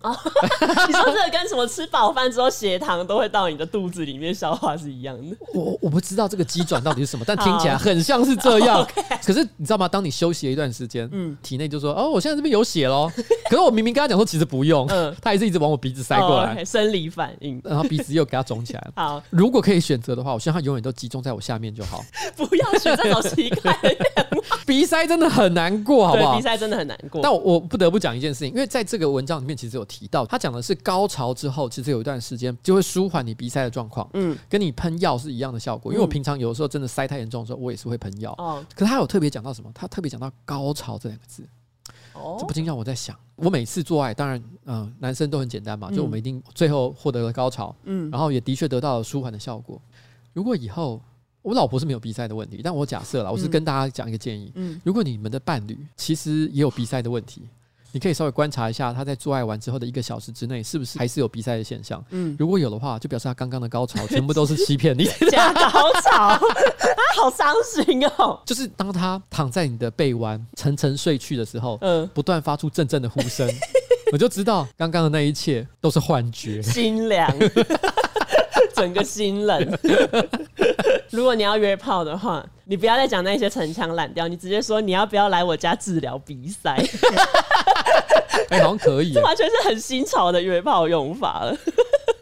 你说这个跟什么吃饱饭之后血糖都会到你的肚子里面消化是一样的？
我我不知道这个机转到底是什么，但听起来很像是这样。可是你知道吗？当你休息了一段时间，嗯，体内就说哦，我现在这边有血喽。可是我明明跟他讲说其实不用，嗯，他还是一直往我鼻子塞过来，
哦 okay, 生理反应，
然后鼻子又给他肿起来了。
好，
如果可以选择的话，我希望他永远都集中在我下面就好。
不要选这种奇怪的愿望。
鼻塞真的很难过，好不好？
鼻塞真的很难过。
但我我不得不讲一件事情，因为在这个文章里面其实有提到，他讲的是高潮之后，其实有一段时间就会舒缓你鼻塞的状况，嗯，跟你喷药是一样的效果。因为我平常有的时候真的塞太严重的时候，我也是会喷药。
哦，
可是他有特别讲到什么？他特别讲到高潮这两个字，
哦
这不禁让我在想，我每次做爱，当然，嗯、呃，男生都很简单嘛，就我们一定最后获得了高潮，嗯，然后也的确得到了舒缓的效果。如果以后我老婆是没有鼻塞的问题，但我假设了，我是跟大家讲一个建议，嗯，如果你们的伴侣其实也有鼻塞的问题。你可以稍微观察一下，他在做爱完之后的一个小时之内，是不是还是有鼻塞的现象？嗯，如果有的话，就表示他刚刚的高潮全部都是欺骗你。
假高潮，他，好伤心哦。
就是当他躺在你的背弯沉沉睡去的时候，
嗯，
不断发出阵阵的呼声，我就知道刚刚的那一切都是幻觉。
心凉，整个心冷。如果你要约炮的话，你不要再讲那些陈腔滥调，你直接说你要不要来我家治疗鼻塞？
哎、欸，好像可以，
这完全是很新潮的约炮用法了。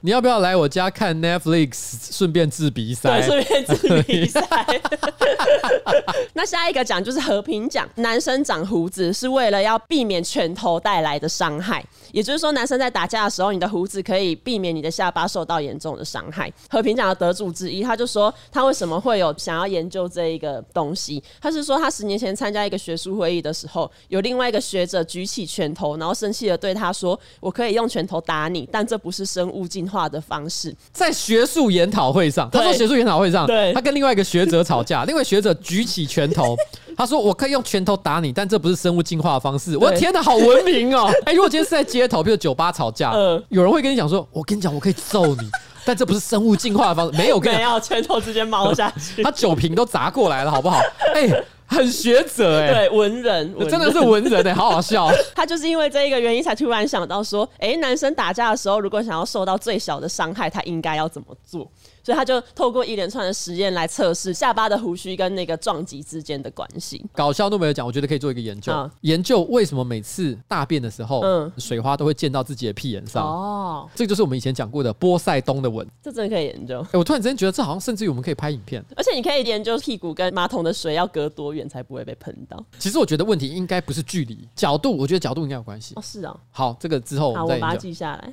你要不要来我家看 Netflix，顺便治鼻塞？
对，顺便治鼻塞。那下一个奖就是和平奖，男生长胡子是为了要避免拳头带来的伤害，也就是说，男生在打架的时候，你的胡子可以避免你的下巴受到严重的伤害。和平奖的得主之一，他就说他为什么会有想要研究这一个东西？他是说他十年前参加一个学术会议的时候，有另外一个学者举起拳头，然后生气的对他说：“我可以用拳头打你，但这不是生物进化的方式。”在学术研讨会上，他说学术研讨会上，对，他跟另外一个学者吵架，另外学者举起拳头，他说：“我可以用拳头打你，但这不是生物进化的方式。”我的天哪，好文明哦！哎、欸，如果今天是在街头，比如酒吧吵架，呃、有人会跟你讲说：“我跟你讲，我可以揍你，但这不是生物进化的方式。”没有，跟你讲，拳头直接猫下去，他酒瓶都砸过来了，好不好？哎、欸。很学者哎、欸，对，文人，文人真的是文人哎、欸，好好笑。他就是因为这一个原因，才突然想到说，哎、欸，男生打架的时候，如果想要受到最小的伤害，他应该要怎么做？所以他就透过一连串的实验来测试下巴的胡须跟那个撞击之间的关系。搞笑都没有讲，我觉得可以做一个研究，啊、研究为什么每次大便的时候，嗯，水花都会溅到自己的屁眼上。哦，这个就是我们以前讲过的波塞冬的吻。这真的可以研究。哎、欸，我突然之间觉得这好像甚至于我们可以拍影片，而且你可以研究屁股跟马桶的水要隔多远才不会被喷到。其实我觉得问题应该不是距离，角度，我觉得角度应该有关系。哦，是啊。好，这个之后我把它记下来。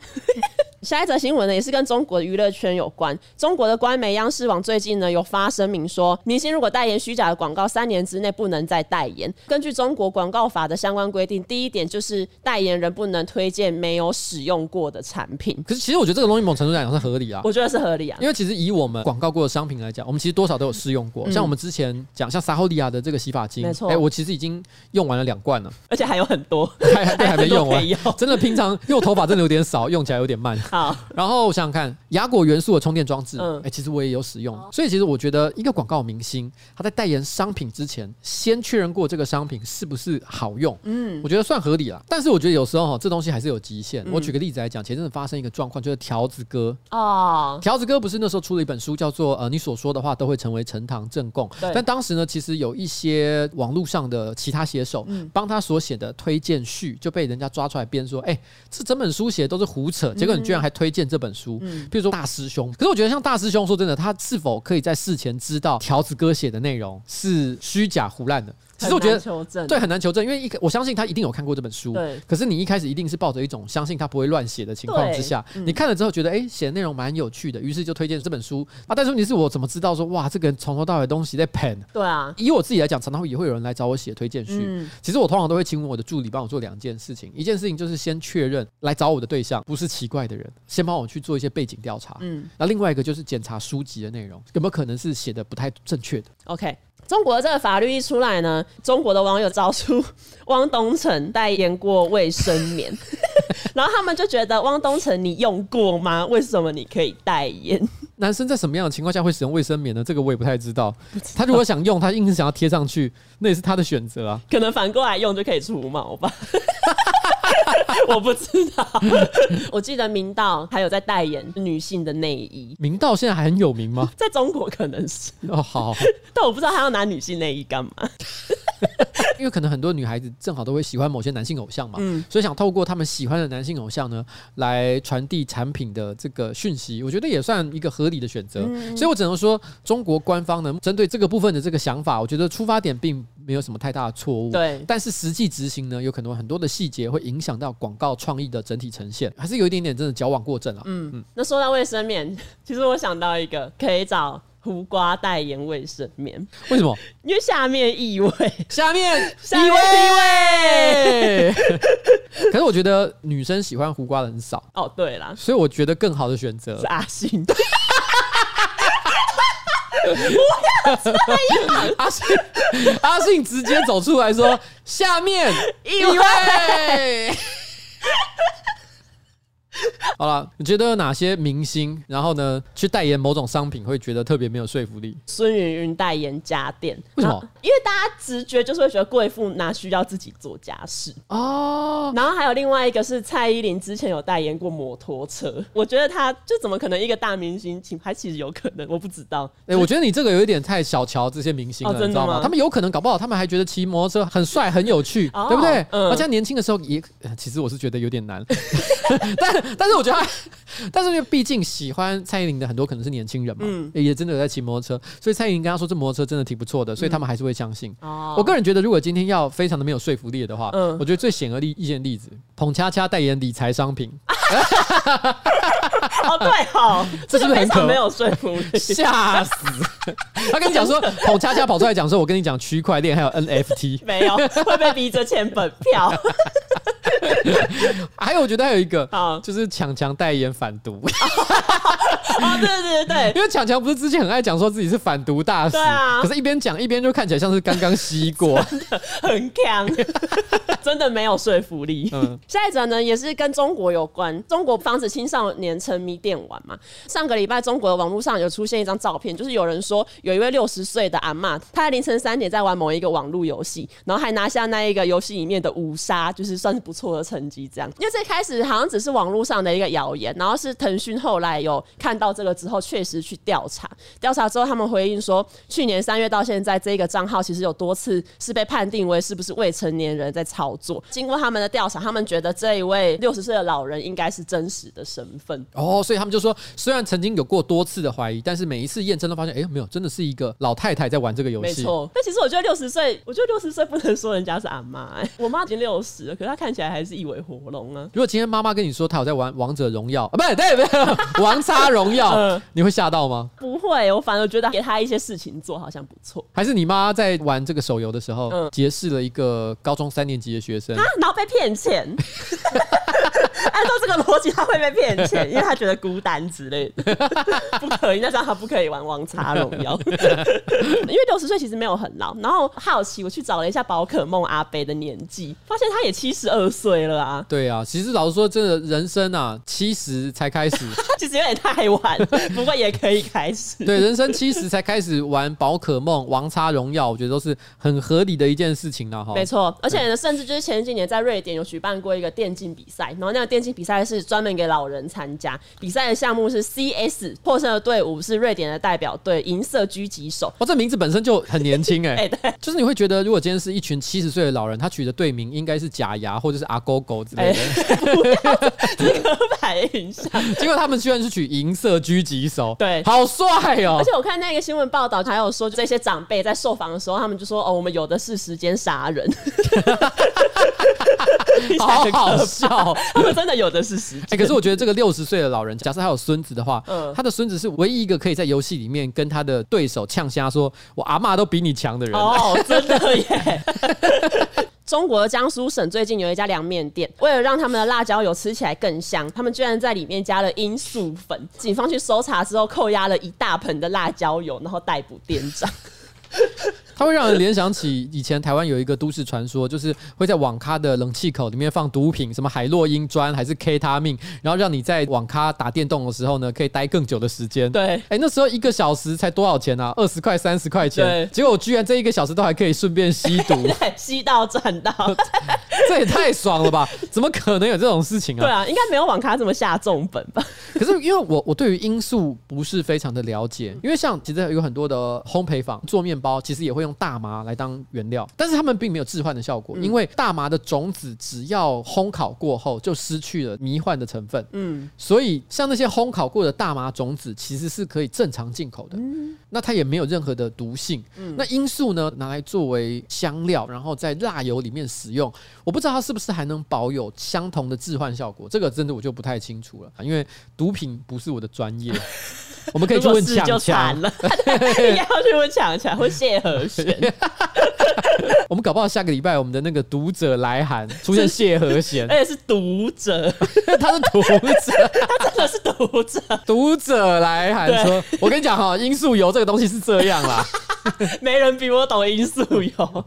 下一则新闻呢，也是跟中国的娱乐圈有关。中国的官媒央视网最近呢有发声明说，明星如果代言虚假的广告，三年之内不能再代言。根据中国广告法的相关规定，第一点就是代言人不能推荐没有使用过的产品。可是其实我觉得这个东西某种程度来讲是合理啊。我觉得是合理啊，因为其实以我们广告过的商品来讲，我们其实多少都有试用过。像我们之前讲像萨豪利亚的这个洗发精，没错，哎，我其实已经用完了两罐了，而且还有很多，还还还没用完。真的，平常因为我头发真的有点少，用起来有点慢。好，然后我。想想看，雅果元素的充电装置，嗯，哎，其实我也有使用，所以其实我觉得一个广告明星他在代言商品之前，先确认过这个商品是不是好用，嗯，我觉得算合理了。但是我觉得有时候哈，这东西还是有极限。我举个例子来讲，前阵子发生一个状况，就是条子哥哦，条子哥不是那时候出了一本书，叫做呃，你所说的话都会成为呈堂证供。但当时呢，其实有一些网络上的其他写手，帮他所写的推荐序就被人家抓出来编说，哎，这整本书写的都是胡扯，结果你居然还推荐这本书。书，嗯，比如说大师兄，可是我觉得像大师兄说真的，他是否可以在事前知道条子哥写的内容是虚假胡乱的？其实我觉得对，很难求证，因为一我相信他一定有看过这本书。对，可是你一开始一定是抱着一种相信他不会乱写的情况之下，你看了之后觉得哎，写的内容蛮有趣的，于是就推荐这本书啊。但是问题是我怎么知道说哇，这个人从头到尾东西在 pen？对啊，以我自己来讲，常常也会有人来找我写推荐序。其实我通常都会请我的助理帮我做两件事情，一件事情就是先确认来找我的对象不是奇怪的人，先帮我去做一些背景调查。嗯，那另外一个就是检查书籍的内容有没有可能是写的不太正确的。OK。中国的这个法律一出来呢，中国的网友找出 汪东城代言过卫生棉，然后他们就觉得汪东城你用过吗？为什么你可以代言？男生在什么样的情况下会使用卫生棉呢？这个我也不太知道。他如果想用，他硬是想要贴上去，那也是他的选择啊。可能反过来用就可以除毛吧。我不知道，我记得明道还有在代言女性的内衣。明道现在还很有名吗？在中国可能是哦，好，但我不知道他要拿女性内衣干嘛。因为可能很多女孩子正好都会喜欢某些男性偶像嘛，嗯，所以想透过他们喜欢的男性偶像呢，来传递产品的这个讯息，我觉得也算一个合理的选择。所以我只能说，中国官方呢，针对这个部分的这个想法，我觉得出发点并没有什么太大的错误。对，但是实际执行呢，有可能很多的细节会影响到广告创意的整体呈现，还是有一点点真的矫枉过正啊。嗯嗯。那说到卫生棉，其实我想到一个可以找。胡瓜代言卫生棉，为什么？因为下面异味，下面 异味异味。可是我觉得女生喜欢胡瓜的很少哦。对啦，所以我觉得更好的选择是阿信。阿信，阿信直接走出来说：“下面异味。”
好了，你觉得有哪些明星，然后呢，去代言某种商品会觉得特别没有说服力？
孙芸芸代言家电，
为什么？
因为大家直觉就是会觉得贵妇哪需要自己做家事
哦。
然后还有另外一个是蔡依林之前有代言过摩托车，我觉得她就怎么可能一个大明星，请拍其实有可能，我不知道。
哎、欸，我觉得你这个有一点太小瞧这些明星了？你知道吗？他们有可能搞不好，他们还觉得骑摩托车很帅、很有趣，哦、对不对？嗯。而且年轻的时候也，其实我是觉得有点难。但但是我觉得他，但是因为毕竟喜欢蔡依林的很多可能是年轻人嘛，嗯，也真的有在骑摩托车，所以蔡依林跟他说这摩托车真的挺不错的，所以他们还是会相信。哦，我个人觉得，如果今天要非常的没有说服力的话，嗯，我觉得最显而易见的例子，彭恰恰代言理财商品。
哦，对哦，
这是不是很可
没有说服力？
吓死！他跟你讲说，彭恰恰跑出来讲说，我跟你讲区块链还有 NFT，
没有会被逼着签本票。
还有，我觉得还有一个啊，就是强强代言反毒。
啊，对对对，
因为强强不是之前很爱讲说自己是反毒大使，对啊，可是一边讲一边就看起来像是刚刚吸过，
很强，真的没有说服力。嗯，下一则呢也是跟中国有关，中国防止青少年沉迷电玩嘛。上个礼拜，中国的网络上有出现一张照片，就是有人说有一位六十岁的阿嬷，她在凌晨三点在玩某一个网络游戏，然后还拿下那一个游戏里面的五杀，就是算是不错的成绩。这样，因为最开始好像只是网络上的一个谣言，然后是腾讯后来有看到。到这个之后，确实去调查，调查之后，他们回应说，去年三月到现在，这个账号其实有多次是被判定为是不是未成年人在操作。经过他们的调查，他们觉得这一位六十岁的老人应该是真实的身份。
哦，所以他们就说，虽然曾经有过多次的怀疑，但是每一次验证都发现，哎，没有，真的是一个老太太在玩这个游戏。
没错。但其实我觉得六十岁，我觉得六十岁不能说人家是阿妈。哎，我妈已经六十了，可是她看起来还是一尾火龙啊。
如果今天妈妈跟你说她有在玩王者荣耀，啊，不对，对，不对，王叉荣耀。嗯，你会吓到吗？
不会，我反而觉得给她一些事情做好像不错。
还是你妈在玩这个手游的时候，嗯，结识了一个高中三年级的学生，
然后被骗钱。按照这个逻辑，他会被骗钱，因为他觉得孤单之类的。不可以，那这样他不可以玩王差荣耀。因为六十岁其实没有很老。然后好奇，我去找了一下宝可梦阿贝的年纪，发现他也七十二岁了啊。
对啊，其实老实说，真的人生啊，七十才开始，
其实有点太晚。不过也可以开始。
对，人生七十才开始玩宝可梦、王差荣耀，我觉得都是很合理的一件事情了哈。
没错，而且呢，甚至就是前几年在瑞典有举办过一个电竞比赛，然后那个电竞比赛是专门给老人参加，比赛的项目是 CS，获胜的队伍是瑞典的代表队银色狙击手。
哦，这名字本身就很年轻哎、欸。
哎，对，
就是你会觉得，如果今天是一群七十岁的老人，他取的队名应该是假牙或者是阿狗狗之类的。
欸、不要，这是刻板印象。
结果他们居然是取银色狙击手。
对，
好帅哦！
而且我看那个新闻报道，还有说这些长辈在受访的时候，他们就说：“哦，我们有的是时间杀人。”
好好笑，
他们真的有的是时间。
哎、欸，可是我觉得这个六十岁的老人，假设他有孙子的话，嗯，他的孙子是唯一一个可以在游戏里面跟他的对手呛瞎说：“我阿妈都比你强的人。”
哦，真的耶！中国的江苏省最近有一家凉面店，为了让他们的辣椒油吃起来更香，他们居然在里面加了罂粟粉。警方去搜查之后，扣押了一大盆的辣椒油，然后逮捕店长。
它会让人联想起以前台湾有一个都市传说，就是会在网咖的冷气口里面放毒品，什么海洛因砖还是 K 他命，然后让你在网咖打电动的时候呢，可以待更久的时间。
对，
哎、欸，那时候一个小时才多少钱啊？二十块、三十块钱。对，结果我居然这一个小时都还可以顺便吸毒，
吸到赚到，
这也太爽了吧？怎么可能有这种事情啊？
对啊，应该没有网咖这么下重本吧？
可是因为我我对于罂粟不是非常的了解，因为像其实有很多的烘焙坊做面包，其实也会用大麻来当。原料，但是他们并没有致幻的效果，因为大麻的种子只要烘烤过后就失去了迷幻的成分。嗯，所以像那些烘烤过的大麻种子其实是可以正常进口的。嗯，那它也没有任何的毒性。嗯，那罂粟呢，拿来作为香料，然后在辣油里面使用，我不知道它是不是还能保有相同的致幻效果。这个真的我就不太清楚了，因为毒品不是我的专业。我们可以去问强强了，
你要去问强强或谢和弦。
我们搞不好下个礼拜我们的那个读者来函出现谢和弦，
而且是读者，
他是读者，
他真的是读者。
读者来函说：“我跟你讲哈，罂粟油这个东西是这样啦。”
没人比我懂因素有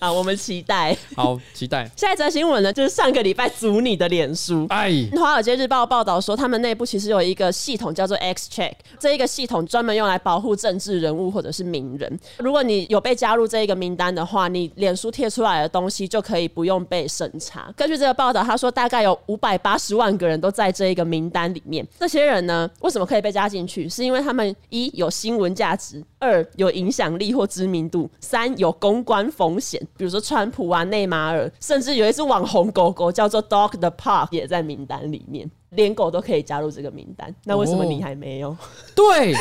啊！我们期待，
好期待。
下一则新闻呢，就是上个礼拜组你的脸书。哎，《华尔街日报》报道说，他们内部其实有一个系统叫做 X OK，这一个系统专门用来保护政治人物或者是名人。如果你有被加入这一个名单的话，你脸书贴出来的东西就可以不用被审查。根据这个报道，他说大概有五百八十万个人都在这一个名单里面。这些人呢，为什么可以被加进去？是因为他们一有新闻价值，二有影响力或知名度，三有公关风险，比如说川普啊、内马尔，甚至有一只网红狗狗叫做 Dog the Park 也在名单里面。连狗都可以加入这个名单，那为什么你还没有？哦、
对，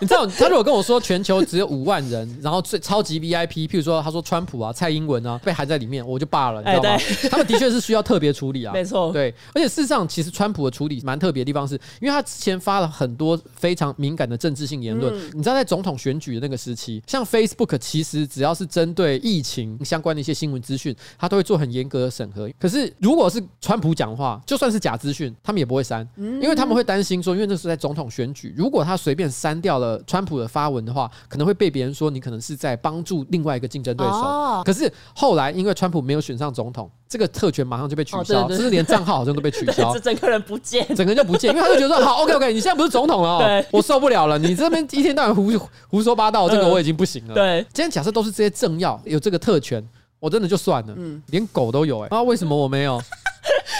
你知道他如果跟我说全球只有五万人，然后最超级 VIP，譬如说他说川普啊、蔡英文啊被含在里面，我就罢了，你知道吗？欸、他们的确是需要特别处理啊，
没错，
对，而且事实上，其实川普的处理蛮特别的地方是，因为他之前发了很多非常敏感的政治性言论，嗯、你知道在总统选举的那个时期，像 Facebook 其实只要是针对疫情相关的一些新闻资讯，他都会做很严格的审核。可是如果是川普讲话，就算是假资讯，他们也不会删，因为他们会担心说，因为那是在总统选举，如果他随便删掉了川普的发文的话，可能会被别人说你可能是在帮助另外一个竞争对手。可是后来因为川普没有选上总统，这个特权马上就被取消，甚至连账号好像都被取消，
这整个人不见，
整个人就不见，因为他就觉得说好，OK OK，你现在不是总统了，对，我受不了了，你这边一天到晚胡胡说八道，这个我已经不行了。对，今天假设都是这些政要有这个特权，我真的就算了，嗯，连狗都有哎，啊，为什么我没有？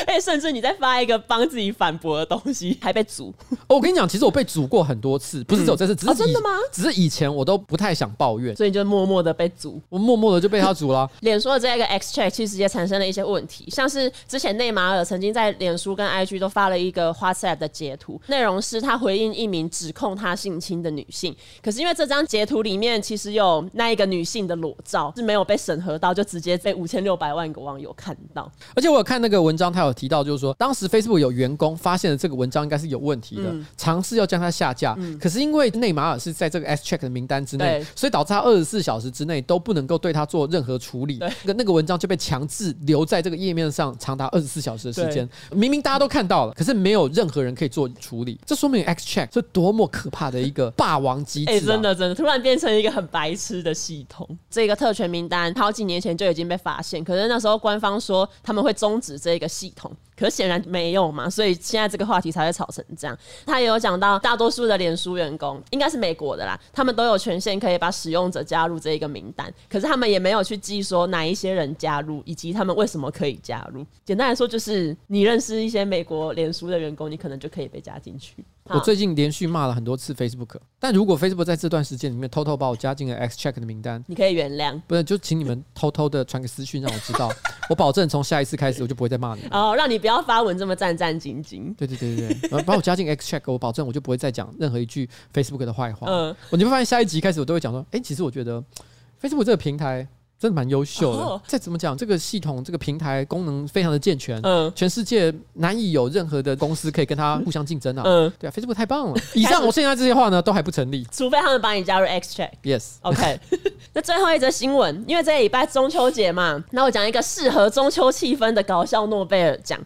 哎、欸，甚至你在发一个帮自己反驳的东西，还被阻。
哦，我跟你讲，其实我被阻过很多次，不是只有这次，只是、
真的吗？
只是以前我都不太想抱怨，
所以你就默默的被阻。
我默默的就被他阻了。
脸书的这个 X Check 其实也产生了一些问题，像是之前内马尔曾经在脸书跟 IG 都发了一个 WhatsApp 的截图，内容是他回应一名指控他性侵的女性，可是因为这张截图里面其实有那一个女性的裸照是没有被审核到，就直接被五千六百万个网友看到。
而且我有看那个文章，他有提到就是说。当时 Facebook 有员工发现了这个文章应该是有问题的，尝试要将它下架。可是因为内马尔是在这个 X Check 的名单之内，所以导致他二十四小时之内都不能够对他做任何处理。那那个文章就被强制留在这个页面上长达二十四小时的时间。明明大家都看到了，可是没有任何人可以做处理。这说明 X Check 是多么可怕的一个霸王机制！哎，
真的真的，突然变成一个很白痴的系统。这个特权名单好几年前就已经被发现，可是那时候官方说他们会终止这个系统。痛。可显然没有嘛，所以现在这个话题才会吵成这样。他也有讲到，大多数的脸书员工应该是美国的啦，他们都有权限可以把使用者加入这一个名单。可是他们也没有去记说哪一些人加入，以及他们为什么可以加入。简单来说，就是你认识一些美国脸书的员工，你可能就可以被加进去。
我最近连续骂了很多次 Facebook，但如果 Facebook 在这段时间里面偷偷把我加进了 X Check 的名单，
你可以原谅。
不是，就请你们偷偷的传个私讯让我知道，我保证从下一次开始我就不会再骂你。
哦，让你不要发文这么战战兢兢。
对对对对对，把我加进 X Check，我保证我就不会再讲任何一句 Facebook 的坏话。嗯，我你会发现下一集开始我都会讲说，哎、欸，其实我觉得 Facebook 这个平台。真的蛮优秀的。Oh. 再怎么讲，这个系统、这个平台功能非常的健全，嗯，全世界难以有任何的公司可以跟它互相竞争啊。嗯，对啊，Facebook 太棒了。以上我现在这些话呢，都还不成立，
除非他们把你加入 X Check。
Yes，OK。
那最后一则新闻，因为这个礼拜中秋节嘛，那我讲一个适合中秋气氛的搞笑诺贝尔奖。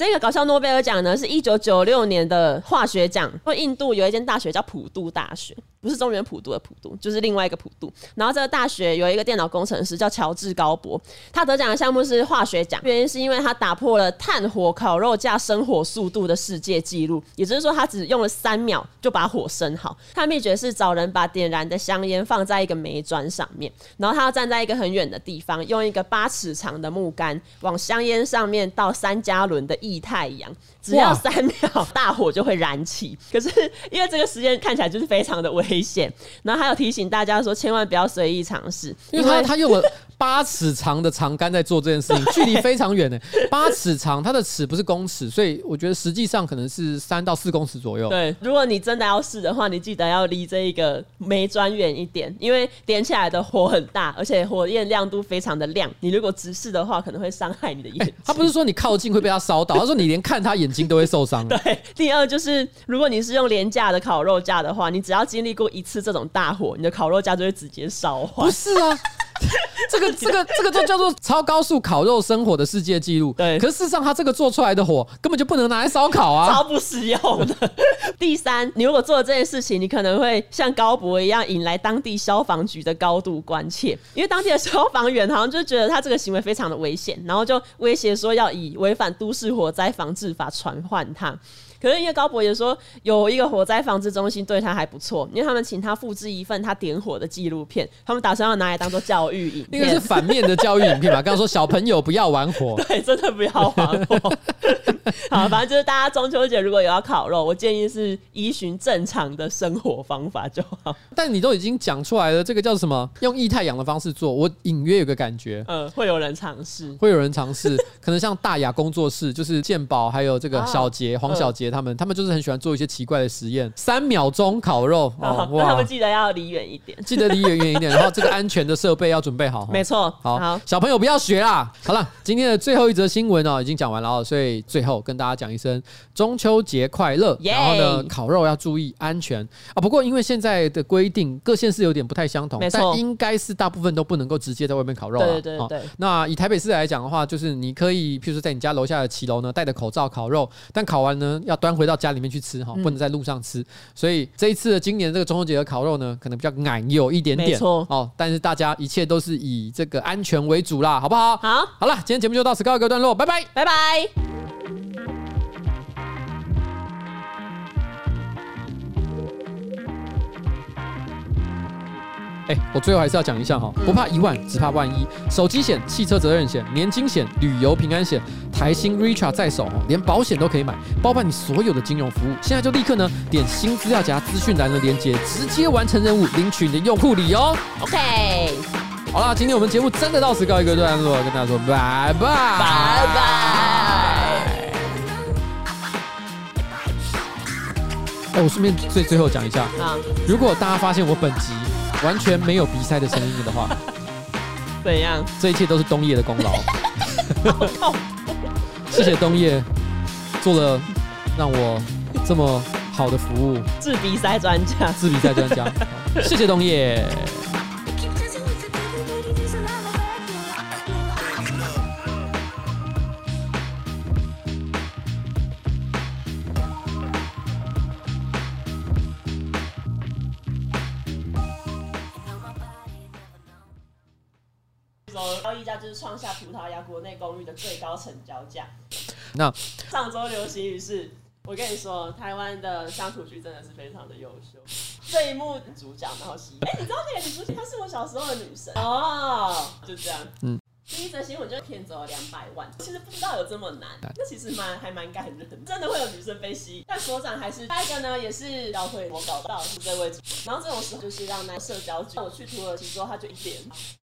这个搞笑诺贝尔奖呢，是一九九六年的化学奖。因为印度有一间大学叫普渡大学，不是中原普渡的普渡，就是另外一个普渡。然后这个大学有一个电脑工程师叫乔治高博，他得奖的项目是化学奖，原因是因为他打破了炭火烤肉架生火速度的世界纪录，也就是说他只用了三秒就把火生好。他的秘诀是找人把点燃的香烟放在一个煤砖上面，然后他要站在一个很远的地方，用一个八尺长的木杆往香烟上面倒三加仑的液 太阳，只要三秒，大火就会燃起。可是因为这个实验看起来就是非常的危险，然后还有提醒大家说，千万不要随意尝试，
因为他他用了八尺长的长杆在做这件事情，距离非常远呢。八尺长，它的尺不是公尺，所以我觉得实际上可能是三到四公尺左右。
对，如果你真的要试的话，你记得要离这一个煤砖远一点，因为点起来的火很大，而且火焰亮度非常的亮。你如果直视的话，可能会伤害你的眼睛。
他不是说你靠近会被他烧到，他说你连看他眼睛都会受伤。
对，第二就是如果你是用廉价的烤肉架的话，你只要经历过一次这种大火，你的烤肉架就会直接烧坏。
不是啊。这个这个这个就叫做超高速烤肉生火的世界纪录。
对，
可是事实上，他这个做出来的火根本就不能拿来烧烤啊，
超不实用的。第三，你如果做了这件事情，你可能会像高博一样引来当地消防局的高度关切，因为当地的消防员好像就觉得他这个行为非常的危险，然后就威胁说要以违反都市火灾防治法传唤他。可是因为高博也说有一个火灾防治中心对他还不错，因为他们请他复制一份他点火的纪录片，他们打算要拿来当做教育影片。
那个是反面的教育影片嘛？刚刚说小朋友不要玩火，
对，真的不要玩火。好，反正就是大家中秋节如果有要烤肉，我建议是依循正常的生活方法就好。
但你都已经讲出来了，这个叫什么？用液态氧的方式做，我隐约有个感觉，
嗯，会有人尝试，
会有人尝试，可能像大雅工作室，就是健宝还有这个小杰、黄小杰。他们他们就是很喜欢做一些奇怪的实验，三秒钟烤肉哦，哇！
他们记得要离远一点，
记得离远远一点，然后这个安全的设备要准备好。
没错，
好，好，小朋友不要学啦。好了，今天的最后一则新闻哦，已经讲完了哦，所以最后跟大家讲一声中秋节快乐。然后呢，烤肉要注意安全啊。不过因为现在的规定各县市有点不太相同，但应该是大部分都不能够直接在外面烤肉了。
对对对，对。
那以台北市来讲的话，就是你可以，譬如说在你家楼下的骑楼呢，戴着口罩烤肉，但烤完呢要端回到家里面去吃哈，不能在路上吃。所以这一次的今年这个中秋节的烤肉呢，可能比较矮有一点点，没错哦。但是大家一切都是以这个安全为主啦，好不好？
好，
好了，今天节目就到此告一个段落，拜拜，
拜拜。
哎，我最后还是要讲一下哈，不怕一万，只怕万一。手机险、汽车责任险、年金险、旅游平安险，台新 Richard 在手，连保险都可以买，包办你所有的金融服务。现在就立刻呢，点新资料夹资讯栏的链接，直接完成任务，领取你的用户礼哦。
OK，
好了，今天我们节目真的到此告一个段落，跟大家说拜拜，
拜拜。
哎，我顺便最最后讲一下，
啊，
如果大家发现我本集。完全没有比赛的声音的话，
怎样？
这一切都是冬叶的功劳。谢谢冬叶做了让我这么好的服务。
治鼻塞专家，
治鼻塞专家。
谢谢东叶。创下葡萄牙国内公寓的最高成交价。
那
上周流行语是，我跟你说，台湾的乡土剧真的是非常的优秀。这一幕主角，然后是，哎、欸，你知道那个女主角，她是我小时候的女神哦，就这样。嗯，第一则新闻就骗走了两百万，其实不知道有这么难，那其实蛮还蛮感人，真的会有女生被吸引。但所长还是下一个呢，也是教会我搞到是这位主，然后这种时候就是让那社交剧，我去土耳其之后，他就一点。